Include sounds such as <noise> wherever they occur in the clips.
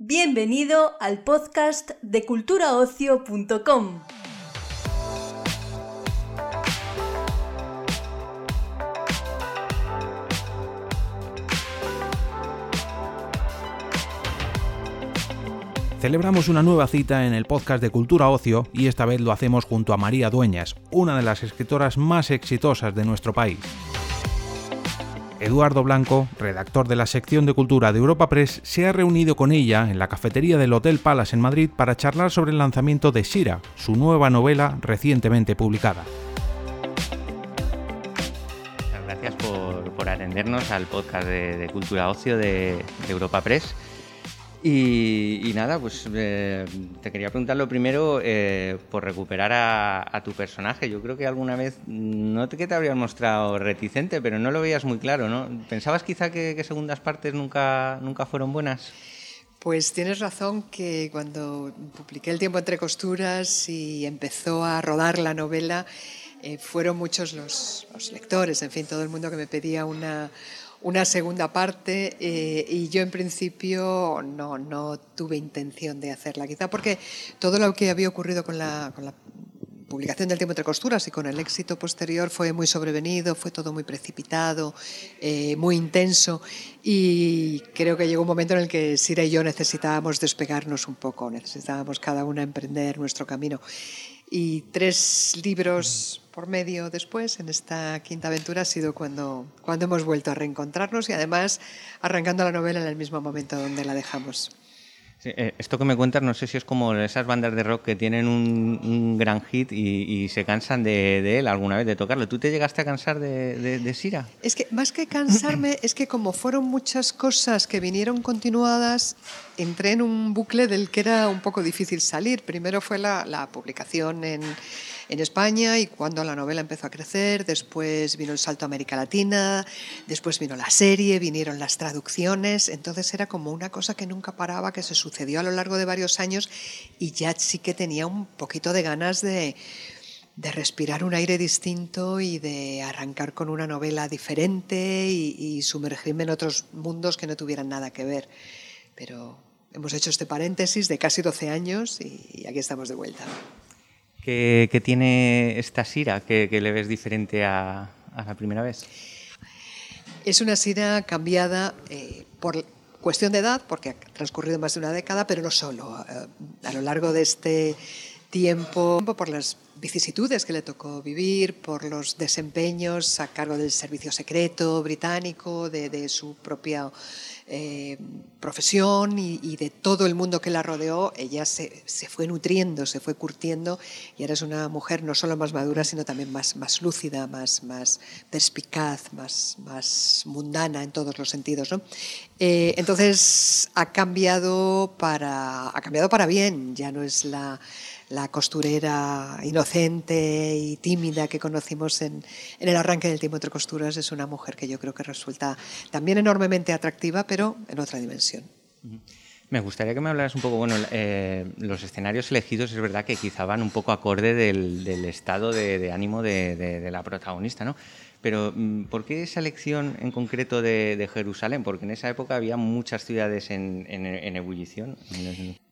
Bienvenido al podcast de culturaocio.com. Celebramos una nueva cita en el podcast de Cultura Ocio y esta vez lo hacemos junto a María Dueñas, una de las escritoras más exitosas de nuestro país. Eduardo Blanco, redactor de la sección de cultura de Europa Press, se ha reunido con ella en la cafetería del Hotel Palace en Madrid para charlar sobre el lanzamiento de Shira, su nueva novela recientemente publicada. Gracias por, atendernos al podcast de, Cultura Ocio de Europa Press. Y, nada, pues eh, te quería preguntar lo primero eh, por recuperar a, tu personaje. Yo creo que alguna vez, no te, que te habrías mostrado reticente, pero no lo veías muy claro, ¿no? ¿Pensabas quizá que, segundas partes nunca, nunca fueron buenas? Pues tienes razón que cuando publiqué El tiempo entre costuras y empezó a rodar la novela, eh, fueron muchos los, los lectores, en fin, todo el mundo que me pedía una una segunda parte eh, y yo en principio no, no, tuve intención de hacerla, quizá porque todo lo que había ocurrido con la, con la publicación del tiempo entre costuras y con el éxito posterior fue muy sobrevenido, fue todo muy precipitado, eh, muy intenso y creo que llegó un momento en el que Sira y yo necesitábamos despegarnos un poco, necesitábamos cada una emprender nuestro camino. Y tres libros por medio después, en esta quinta aventura, ha sido cuando, cuando hemos vuelto a reencontrarnos y además arrancando la novela en el mismo momento donde la dejamos. Eh, esto que me cuentas, no sé si es como esas bandas de rock que tienen un, gran hit y, se cansan de, él alguna vez, de tocarlo. ¿Tú te llegaste a cansar de, Sira? Es que más que cansarme, es que como fueron muchas cosas que vinieron continuadas, entré en un bucle del que era un poco difícil salir. Primero fue la, la publicación en en España y cuando la novela empezó a crecer, después vino el salto a América Latina, después vino la serie, vinieron las traducciones, entonces era como una cosa que nunca paraba, que se sucedió a lo largo de varios años y ya sí que tenía un poquito de ganas de, de respirar un aire distinto y de arrancar con una novela diferente y, sumergirme en otros mundos que no tuvieran nada que ver. Pero hemos hecho este paréntesis de casi 12 años y aquí estamos de vuelta. ¿Qué, tiene esta Sira que, le ves diferente a, la primera vez? Es una Sira cambiada eh, por cuestión de edad, porque ha transcurrido más de una década, pero no solo. Eh, a lo largo de este tiempo, por las vicisitudes que le tocó vivir, por los desempeños a cargo del servicio secreto británico, de su propia eh, profesión y, de todo el mundo que la rodeó, ella se, fue nutriendo, se fue curtiendo y ahora es una mujer no solo más madura, sino también más, más lúcida, más, más perspicaz, más, más mundana en todos los sentidos. Eh, entonces ha cambiado, para, ha cambiado para bien, ya no es la la costurera inocente y tímida que conocimos en, el arranque del tiempo entre costuras es una mujer que yo creo que resulta también enormemente atractiva, pero en otra dimensión. Me gustaría que me hablaras un poco, bueno, eh, los escenarios elegidos es verdad que quizá van un poco acorde del, estado de, ánimo de, la protagonista, ¿no? Pero mm, ¿por qué esa elección en concreto de, Jerusalén? Porque en esa época había muchas ciudades en, ebullición.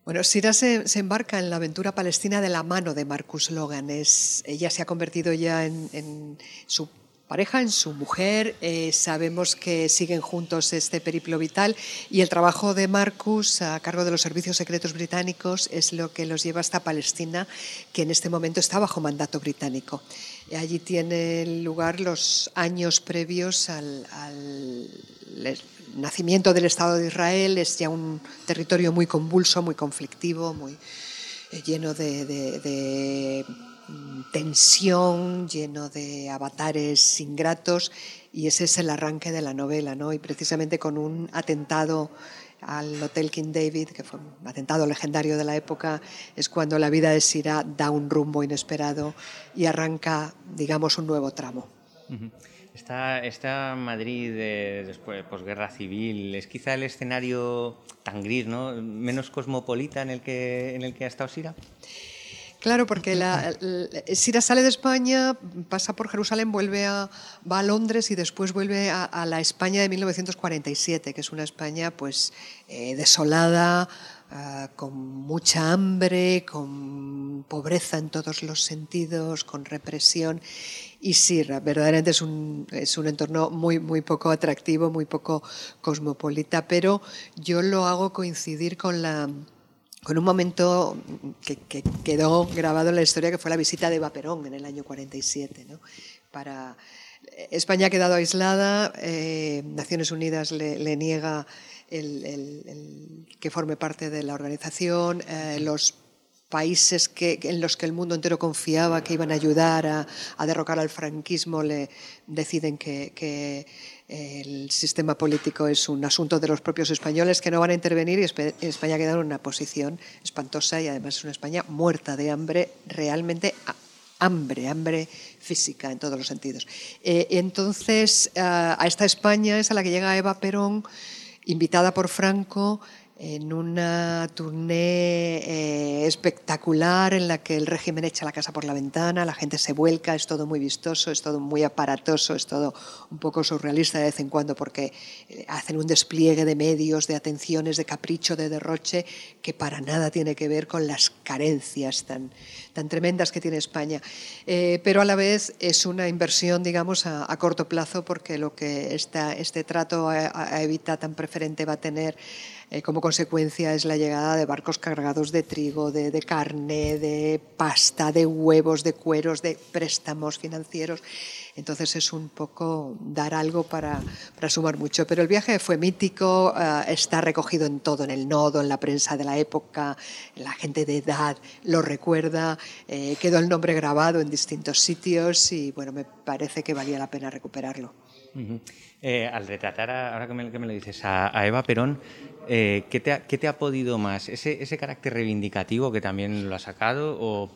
Bueno, Sira se, embarca en la aventura palestina de la mano de Marcus Logan. Es, ella se ha convertido ya en, su pareja, en su mujer. Eh, sabemos que siguen juntos este periplo vital y el trabajo de Marcus a cargo de los servicios secretos británicos es lo que los lleva hasta Palestina, que en este momento está bajo mandato británico. Allí tienen lugar los años previos al, nacimiento del Estado de Israel. Es ya un territorio muy convulso, muy conflictivo, muy eh, lleno de, mm, tensión, lleno de avatares ingratos. Y ese es el arranque de la novela, ¿no? Y precisamente con un atentado al Hotel King David, que fue un atentado legendario de la época, es cuando la vida de Sira da un rumbo inesperado y arranca, digamos, un nuevo tramo. Esta, Madrid de, después posguerra civil es quizá el escenario tan gris, ¿no? menos cosmopolita en el que, en el que ha estado Sira. Claro, porque la, Sira sale de España, pasa por Jerusalén, vuelve a, va a Londres y después vuelve a, la España de 1947, que es una España pues eh, desolada, ah, con mucha hambre, con pobreza en todos los sentidos, con represión. Y sí, verdaderamente es un, es un entorno muy, muy poco atractivo, muy poco cosmopolita, pero yo lo hago coincidir con la con un momento que, quedó grabado en la historia, que fue la visita de Eva Perón en el año 47. ¿no? Para, España ha quedado aislada, eh, Naciones Unidas le, niega que forme parte de la organización, eh, los países en los que el mundo entero confiaba que iban a ayudar a, derrocar al franquismo le deciden que, el sistema político es un asunto de los propios españoles que no van a intervenir y España queda en una posición espantosa y además es una España muerta de hambre, realmente hambre, hambre física en todos los sentidos. Eh, entonces, a esta España es a la que llega Eva Perón, invitada por Franco, en una tournée eh, espectacular en la que el régimen echa la casa por la ventana, la gente se vuelca, es todo muy vistoso, es todo muy aparatoso, es todo un poco surrealista de vez en cuando porque eh, hacen un despliegue de medios, de atenciones, de capricho, de derroche, que para nada tiene que ver con las carencias tan, tan tremendas que tiene España. Eh, pero a la vez es una inversión, digamos, a, corto plazo porque lo que esta, este trato a, a Evita tan preferente va a tener eh, como consecuencia es la llegada de barcos cargados de trigo, de, carne, de pasta, de huevos, de cueros, de préstamos financieros. Entonces es un poco dar algo para, sumar mucho. Pero el viaje fue mítico, eh, está recogido en todo, en el nodo, en la prensa de la época, la gente de edad lo recuerda, eh, quedó el nombre grabado en distintos sitios y bueno, me parece que valía la pena recuperarlo. Al retratar, ahora que me, lo dices, a Eva Perón, eh, ¿qué, te ha, podido más? ¿Ese, carácter reivindicativo que también lo ha sacado o,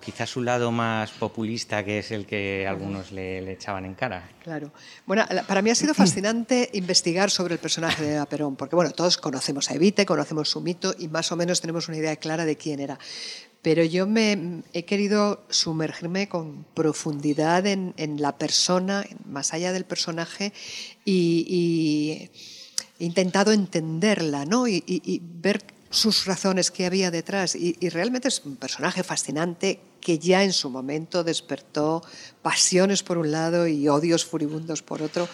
quizás su lado más populista que es el que algunos le, echaban en cara? Claro. Bueno, para mí ha sido fascinante <clears throat> investigar sobre el personaje de Eva Perón, porque bueno, todos conocemos a Evite, conocemos su mito y más o menos tenemos una idea clara de quién era. Pero yo me he querido sumergirme con profundidad en, la persona, más allá del personaje, y he intentado entenderla ¿no? y, ver sus razones que había detrás. Y, y, realmente es un personaje fascinante que ya en su momento despertó pasiones por un lado y odios furibundos por otro.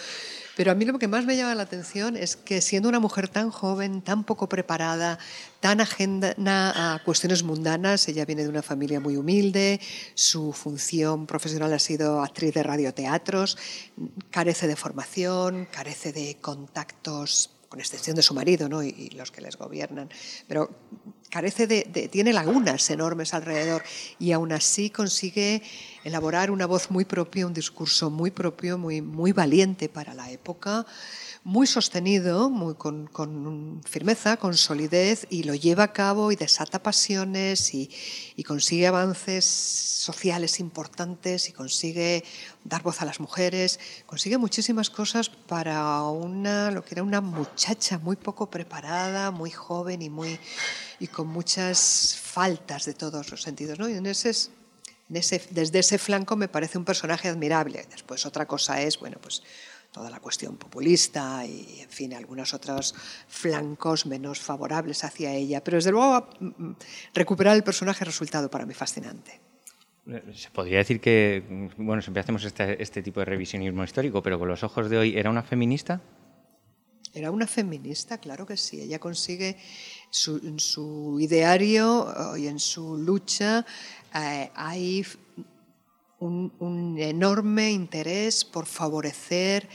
Pero a mí lo que más me llama la atención es que siendo una mujer tan joven, tan poco preparada, tan ajena a cuestiones mundanas, ella viene de una familia muy humilde, su función profesional ha sido actriz de radioteatros, carece de formación, carece de contactos con excepción de su marido ¿no? y, los que les gobiernan, pero carece de, tiene lagunas enormes alrededor y aún así consigue elaborar una voz muy propia, un discurso muy propio, muy, muy valiente para la época, muy sostenido, muy con, firmeza, con solidez, y lo lleva a cabo y desata pasiones y, consigue avances sociales importantes y consigue dar voz a las mujeres, consigue muchísimas cosas para una, lo que era una muchacha muy poco preparada, muy joven y, muy, y con muchas faltas de todos los sentidos. ¿no? Y en ese, desde ese flanco me parece un personaje admirable. Después otra cosa es, bueno, pues toda la cuestión populista y, en fin, algunos otros flancos menos favorables hacia ella. Pero desde luego mm, mm, recuperar el personaje ha resultado para mí fascinante. Se podría decir que, bueno, siempre hacemos este, este, tipo de revisionismo histórico, pero con los ojos de hoy, ¿era una feminista? Era una feminista, claro que sí. Ella consigue su, en su ideario y en su lucha eh, hay un, enorme interés por favorecer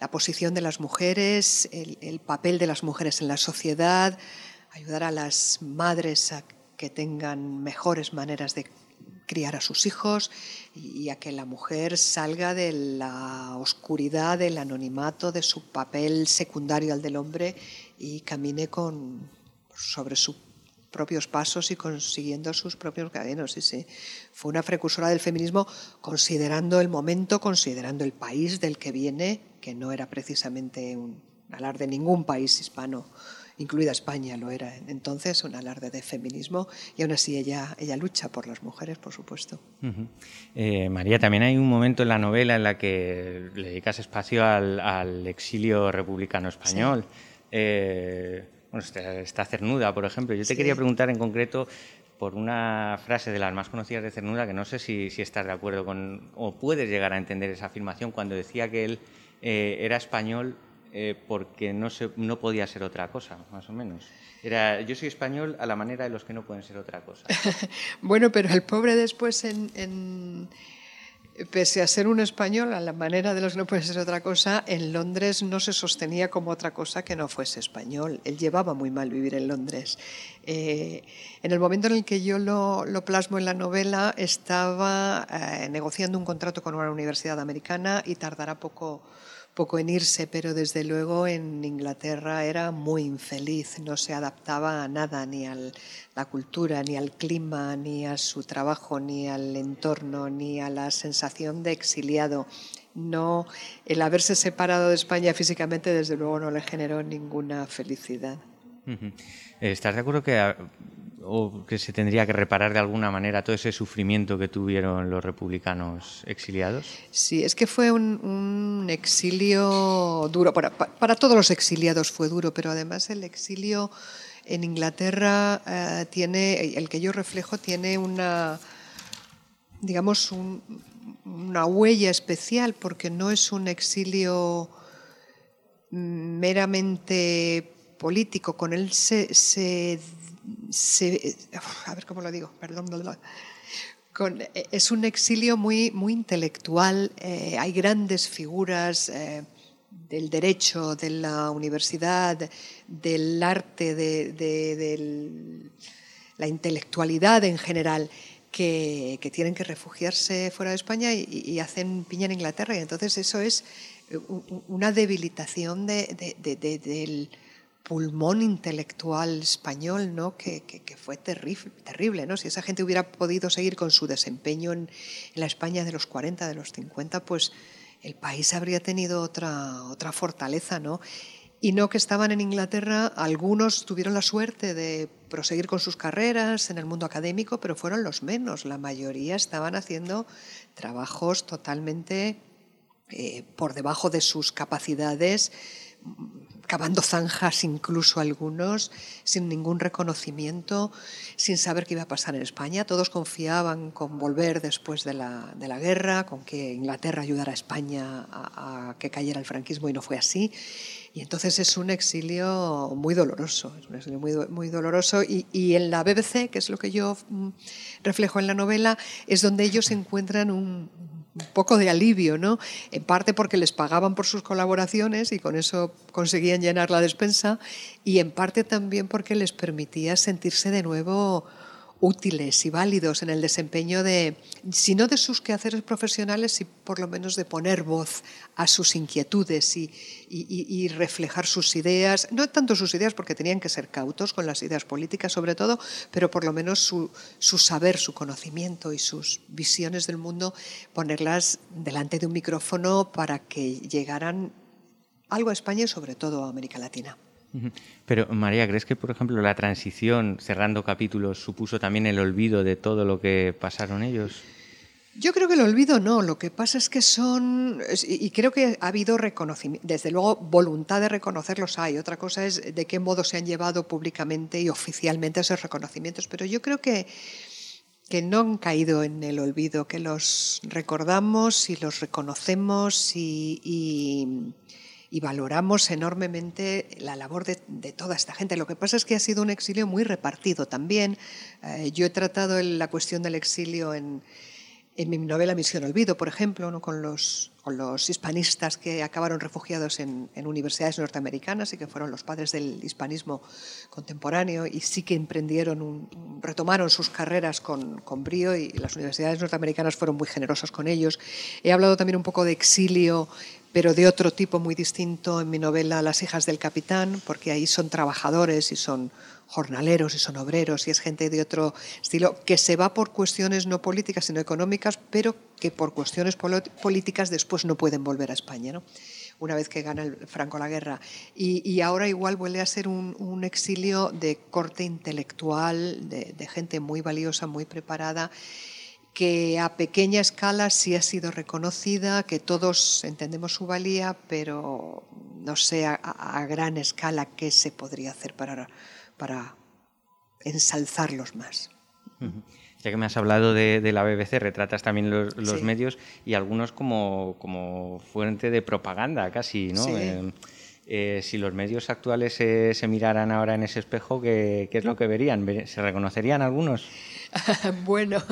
la posición de las mujeres, el, papel de las mujeres en la sociedad, ayudar a las madres a que tengan mejores maneras de criar a sus hijos y a que la mujer salga de la oscuridad, del anonimato, de su papel secundario al del hombre y camine con, sobre su propios pasos y consiguiendo sus propios caminos. Sí, sí. Fue una precursora del feminismo considerando el momento, considerando el país del que viene, que no era precisamente un alarde de ningún país hispano, incluida España lo era entonces, un alarde de feminismo, y aún así ella, ella lucha por las mujeres, por supuesto. Eh, María, también hay un momento en la novela en la que le dedicas espacio al, exilio republicano español. Eh, bueno, está, Cernuda, por ejemplo. Yo te quería preguntar en concreto por una frase de las más conocidas de Cernuda, que no sé si, estás de acuerdo con, o puedes llegar a entender esa afirmación, cuando decía que él eh, era español eh, porque no, se, no podía ser otra cosa, más o menos. Era, yo soy español a la manera de los que no pueden ser otra cosa. <laughs> bueno, pero el pobre después en pese a ser un español, a la manera de los que no puede ser otra cosa, en Londres no se sostenía como otra cosa que no fuese español. Él llevaba muy mal vivir en Londres. Eh, en el momento en el que yo lo, plasmo en la novela, estaba eh, negociando un contrato con una universidad americana y tardará poco poco en irse, pero desde luego en Inglaterra era muy infeliz, no se adaptaba a nada, ni a la cultura, ni al clima, ni a su trabajo, ni al entorno, ni a la sensación de exiliado. No, el haberse separado de España físicamente desde luego no le generó ninguna felicidad. ¿Estás de acuerdo que o que se tendría que reparar de alguna manera todo ese sufrimiento que tuvieron los republicanos exiliados? Sí, es que fue un, exilio duro. Para, todos los exiliados fue duro, pero además el exilio en Inglaterra eh, tiene, el que yo reflejo, tiene una, digamos, una huella especial, porque no es un exilio meramente político, con él se a ver cómo lo digo, perdón, eh, es un exilio muy, muy intelectual, eh, hay grandes figuras eh, del derecho, de la universidad, del arte, de, la intelectualidad en general. Que, tienen que refugiarse fuera de España y, hacen piña en Inglaterra. Y entonces eso es una debilitación del, pulmón intelectual español, ¿no? que, fue terrible. ¿no? Si esa gente hubiera podido seguir con su desempeño en, la España de los 40, de los 50, pues el país habría tenido otra, otra fortaleza. ¿no? Y no que estaban en Inglaterra, algunos tuvieron la suerte de proseguir con sus carreras en el mundo académico, pero fueron los menos. La mayoría estaban haciendo trabajos totalmente eh, por debajo de sus capacidades cavando zanjas incluso algunos, sin ningún reconocimiento, sin saber qué iba a pasar en España. Todos confiaban con volver después de la, de la guerra, con que Inglaterra ayudara a España a, que cayera el franquismo y no fue así. Y entonces es un exilio muy doloroso, es muy doloroso. Y, y, en la BBC, que es lo que yo mm, reflejo en la novela, es donde ellos encuentran un, un poco de alivio, ¿no? En parte porque les pagaban por sus colaboraciones y con eso conseguían llenar la despensa y en parte también porque les permitía sentirse de nuevo útiles y válidos en el desempeño de, si no de sus quehaceres profesionales, si por lo menos de poner voz a sus inquietudes y, y, reflejar sus ideas, no tanto sus ideas porque tenían que ser cautos con las ideas políticas sobre todo, pero por lo menos su, su saber, su conocimiento y sus visiones del mundo, ponerlas delante de un micrófono para que llegaran algo a España y sobre todo a América Latina. Pero María, ¿crees que, por ejemplo, la transición, cerrando capítulos, supuso también el olvido de todo lo que pasaron ellos? Yo creo que el olvido no, lo que pasa es que son, y creo que ha habido reconocimiento, desde luego voluntad de reconocerlos hay, otra cosa es de qué modo se han llevado públicamente y oficialmente esos reconocimientos, pero yo creo que, que no han caído en el olvido, que los recordamos y los reconocemos y y valoramos enormemente la labor de, toda esta gente. Lo que pasa es que ha sido un exilio muy repartido también. Eh, yo he tratado la cuestión del exilio en, en mi novela Misión Olvido, por ejemplo, ¿no? con, los, hispanistas que acabaron refugiados en, universidades norteamericanas y que fueron los padres del hispanismo contemporáneo y sí que emprendieron, retomaron sus carreras con, con, brío y las universidades norteamericanas fueron muy generosas con ellos. He hablado también un poco de exilio pero de otro tipo muy distinto en mi novela Las hijas del capitán, porque ahí son trabajadores y son jornaleros y son obreros y es gente de otro estilo que se va por cuestiones no políticas sino económicas, pero que por cuestiones políticas después no pueden volver a España. ¿no? una vez que gana el Franco la guerra. Y, ahora igual vuelve a ser un, exilio de corte intelectual, de, de, gente muy valiosa, muy preparada que a pequeña escala sí ha sido reconocida, que todos entendemos su valía, pero no sé a, gran escala qué se podría hacer para, para ensalzarlos más. Ya que me has hablado de, la BBC, retratas también los, medios y algunos como, como, fuente de propaganda casi, ¿no? Eh, eh, si los medios actuales se miraran ahora en ese espejo, ¿qué, ¿qué, es lo que verían? ¿Se reconocerían algunos? <laughs> bueno,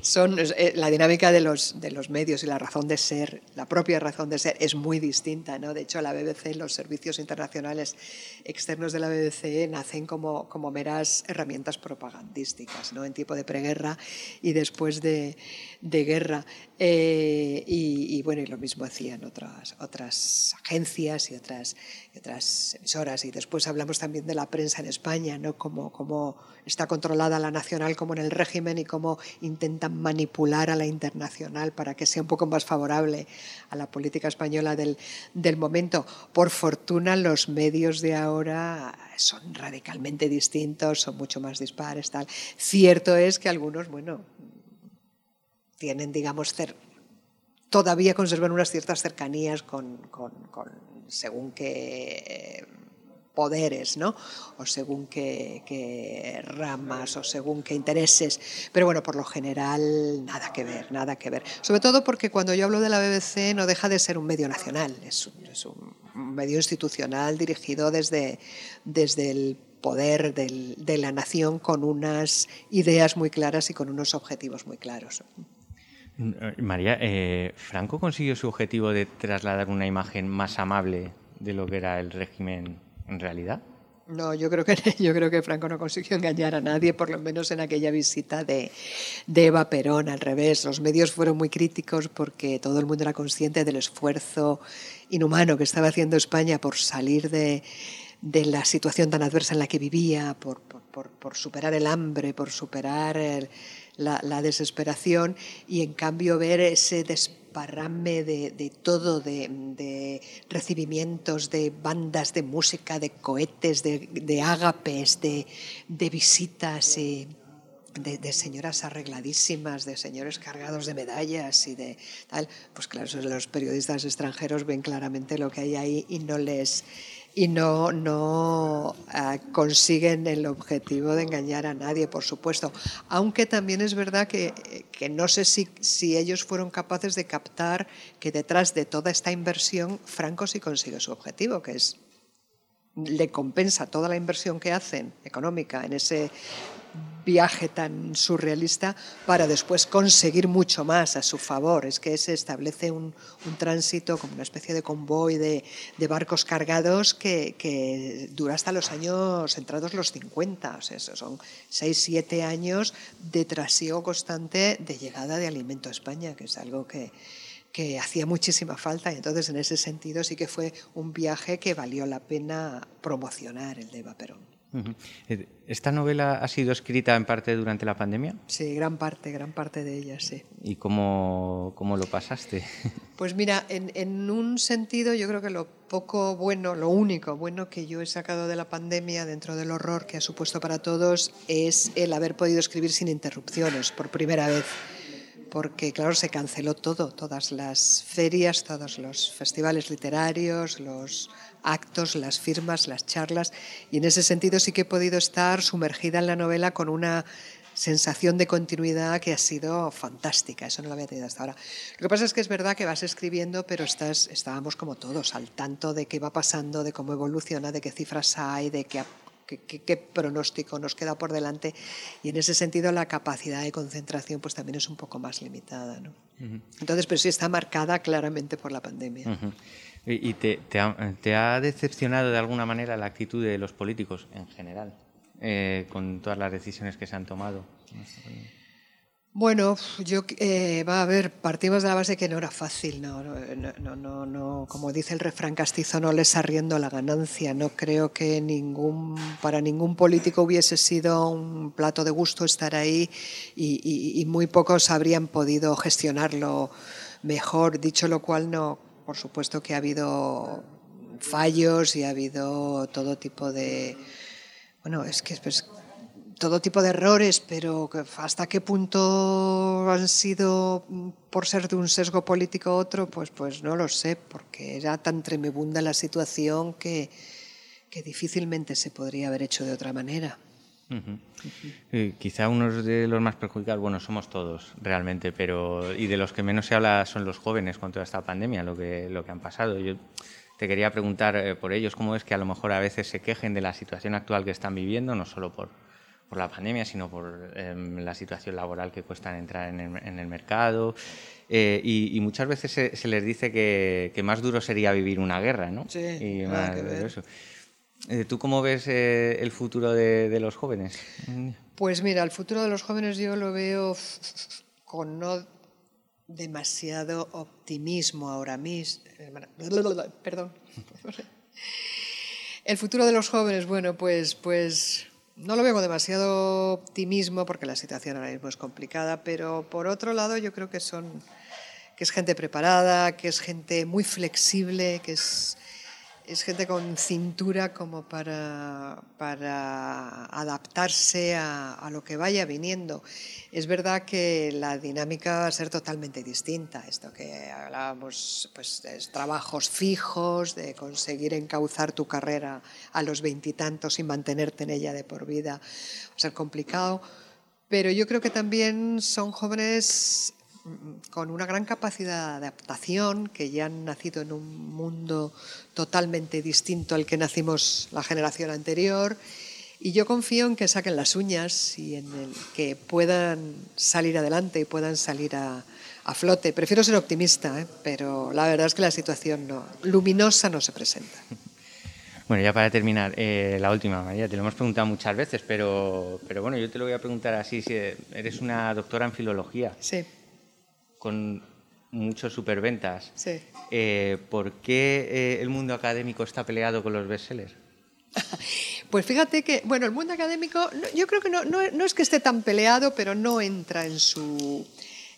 son eh, la dinámica de los, de los medios y la razón de ser, la propia razón de ser es muy distinta. ¿no? De hecho, la BBC, los servicios internacionales externos de la BBC nacen como, como meras herramientas propagandísticas ¿no? en tipo de preguerra y después de, de guerra. Eh, y, bueno, y lo mismo hacían otras, otras agencias y otras, otras emisoras. Y después hablamos también de la prensa en España, ¿no? Cómo, cómo está controlada la nacional como en el régimen y cómo intentan manipular a la internacional para que sea un poco más favorable a la política española del, del momento. Por fortuna, los medios de ahora son radicalmente distintos, son mucho más dispares. Tal. Cierto es que algunos, bueno, tienen, digamos, todavía conservan unas ciertas cercanías con, según qué poderes, ¿no? O según qué, ramas, o según qué intereses. Pero bueno, por lo general, nada que ver, nada que ver. Sobre todo porque cuando yo hablo de la BBC no deja de ser un medio nacional, es un, medio institucional dirigido desde, desde el poder de la nación con unas ideas muy claras y con unos objetivos muy claros. Eh, María, eh, ¿Franco consiguió su objetivo de trasladar una imagen más amable de lo que era el régimen en realidad? No, yo creo que <laughs> yo creo que Franco no consiguió engañar a nadie, por lo menos en aquella visita de, de, Eva Perón. Al revés, los medios fueron muy críticos porque todo el mundo era consciente del esfuerzo inhumano que estaba haciendo España por salir de, la situación tan adversa en la que vivía, por, por superar el hambre, por superar el, la, desesperación y en cambio ver ese desparrame de, todo, de, recibimientos, de bandas de música, de cohetes, de, de ágapes, de, visitas y de, señoras arregladísimas, de señores cargados de medallas y de tal, pues claro, los periodistas extranjeros ven claramente lo que hay ahí y no les y no, no ah, consiguen el objetivo de engañar a nadie, por supuesto. Aunque también es verdad que, que no sé si, si, ellos fueron capaces de captar que detrás de toda esta inversión Franco sí consigue su objetivo, que es le compensa toda la inversión que hacen económica en ese viaje tan surrealista para después conseguir mucho más a su favor. Es que se establece un, tránsito como una especie de convoy de, barcos cargados que, dura hasta los años entrados los 50. O sea, son 6, 7 años de trasiego constante de llegada de alimento a España, que es algo que, hacía muchísima falta y entonces en ese sentido sí que fue un viaje que valió la pena promocionar el de Eva Perón. Eh, ¿Esta novela ha sido escrita en parte durante la pandemia? Sí, gran parte, gran parte de ella, sí. ¿Y cómo, cómo lo pasaste? <laughs> Pues mira, en, en, un sentido yo creo que lo poco bueno, lo único bueno que yo he sacado de la pandemia dentro del horror que ha supuesto para todos es el haber podido escribir sin interrupciones por primera vez porque claro, se canceló todo, todas las ferias, todos los festivales literarios, los actos, las firmas, las charlas, y en ese sentido sí que he podido estar sumergida en la novela con una sensación de continuidad que ha sido fantástica, eso no lo había tenido hasta ahora. Lo que pasa es que es verdad que vas escribiendo, pero estás, estábamos como todos, al tanto de qué va pasando, de cómo evoluciona, de qué cifras hay, de qué, qué, pronóstico nos queda por delante, y en ese sentido la capacidad de concentración pues también es un poco más limitada. ¿no? Entonces, pero sí está marcada claramente por la pandemia. ¿Y te, te, ha, decepcionado de alguna manera la actitud de los políticos en general, eh, con todas las decisiones que se han tomado? Bueno, yo eh, va a ver, partimos de la base que no era fácil, no, no, no, no, como dice el refrán castizo, no les arriendo la ganancia. No creo que ningún, para ningún político hubiese sido un plato de gusto estar ahí y, y muy pocos habrían podido gestionarlo mejor. Dicho lo cual, no por supuesto que ha habido fallos y ha habido todo tipo de... Bueno, es que pues, todo tipo de errores, pero hasta qué punto han sido por ser de un sesgo político u otro, pues, pues no lo sé, porque era tan tremebunda la situación que, que difícilmente se podría haber hecho de otra manera. Eh, quizá uno de los más perjudicados, bueno, somos todos realmente, pero y de los que menos se habla son los jóvenes con toda esta pandemia, lo que, lo que han pasado. Yo te quería preguntar eh, por ellos, ¿cómo es que a lo mejor a veces se quejen de la situación actual que están viviendo, no solo por, por la pandemia, sino por em, la situación laboral que cuesta entrar en el, mercado? Eh, y, muchas veces se, les dice que, que, más duro sería vivir una guerra, ¿no? Sí, y más, eso. Eh, ¿Tú cómo ves eh, el futuro de, los jóvenes? Pues mira, el futuro de los jóvenes yo lo veo con no demasiado optimismo ahora mismo. Perdón. <laughs> El futuro de los jóvenes, bueno, pues, pues no lo veo con demasiado optimismo porque la situación ahora mismo es complicada, pero por otro lado yo creo que son que es gente preparada, que es gente muy flexible, que es es gente con cintura como para, para adaptarse a, lo que vaya viniendo. Es verdad que la dinámica va a ser totalmente distinta. Esto que hablábamos, pues, de trabajos fijos, de conseguir encauzar tu carrera a los veintitantos y mantenerte en ella de por vida, va a ser complicado. Pero yo creo que también son jóvenes con una gran capacidad de adaptación, que ya han nacido en un mundo totalmente distinto al que nacimos la generación anterior. Y yo confío en que saquen las uñas y en el que puedan salir adelante y puedan salir a, flote. Prefiero ser optimista, ¿eh? pero la verdad es que la situación no, luminosa no se presenta. Bueno, ya para terminar, eh, la última, María, te lo hemos preguntado muchas veces, pero, pero bueno, yo te lo voy a preguntar así, si eres una doctora en filología. Sí con muchos superventas. Sí. Eh, ¿Por qué eh, el mundo académico está peleado con los bestsellers? <laughs> Pues fíjate que, bueno, el mundo académico, yo creo que no, no, es que esté tan peleado, pero no entra en, su,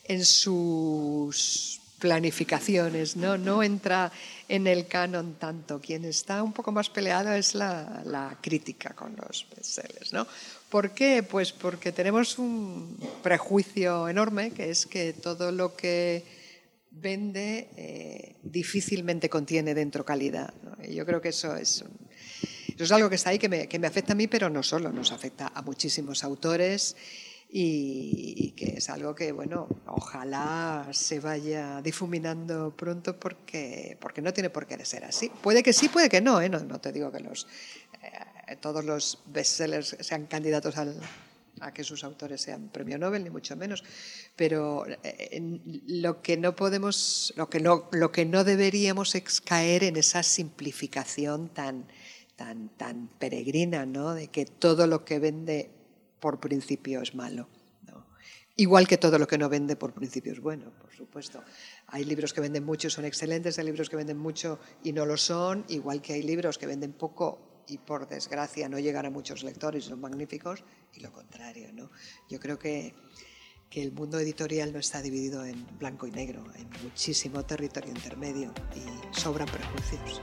en sus planificaciones, ¿no? no entra en el canon tanto. Quien está un poco más peleado es la, la crítica con los bestsellers. ¿no? ¿Por qué? Pues porque tenemos un prejuicio enorme, que es que todo lo que vende eh, difícilmente contiene dentro calidad. yo creo que eso es, eso es algo que está ahí, que me, que me, afecta a mí, pero no solo, nos afecta a muchísimos autores y, que es algo que, bueno, ojalá se vaya difuminando pronto porque, porque no tiene por qué ser así. Puede que sí, puede que no, ¿eh? no, te digo que los eh, todos los bestsellers sean candidatos a que sus autores sean premio Nobel, ni mucho menos. Pero eh, lo que no podemos, lo que no, lo que no deberíamos es caer en esa simplificación tan, tan, tan peregrina, ¿no? De que todo lo que vende por principio es malo. Igual que todo lo que no vende por principio es bueno, por supuesto. Hay libros que venden mucho y son excelentes, hay libros que venden mucho y no lo son, igual que hay libros que venden poco y por desgracia no llegan a muchos lectores, son magníficos, y lo contrario. ¿no? Yo creo que, que el mundo editorial no está dividido en blanco y negro, en muchísimo territorio intermedio y sobran prejuicios.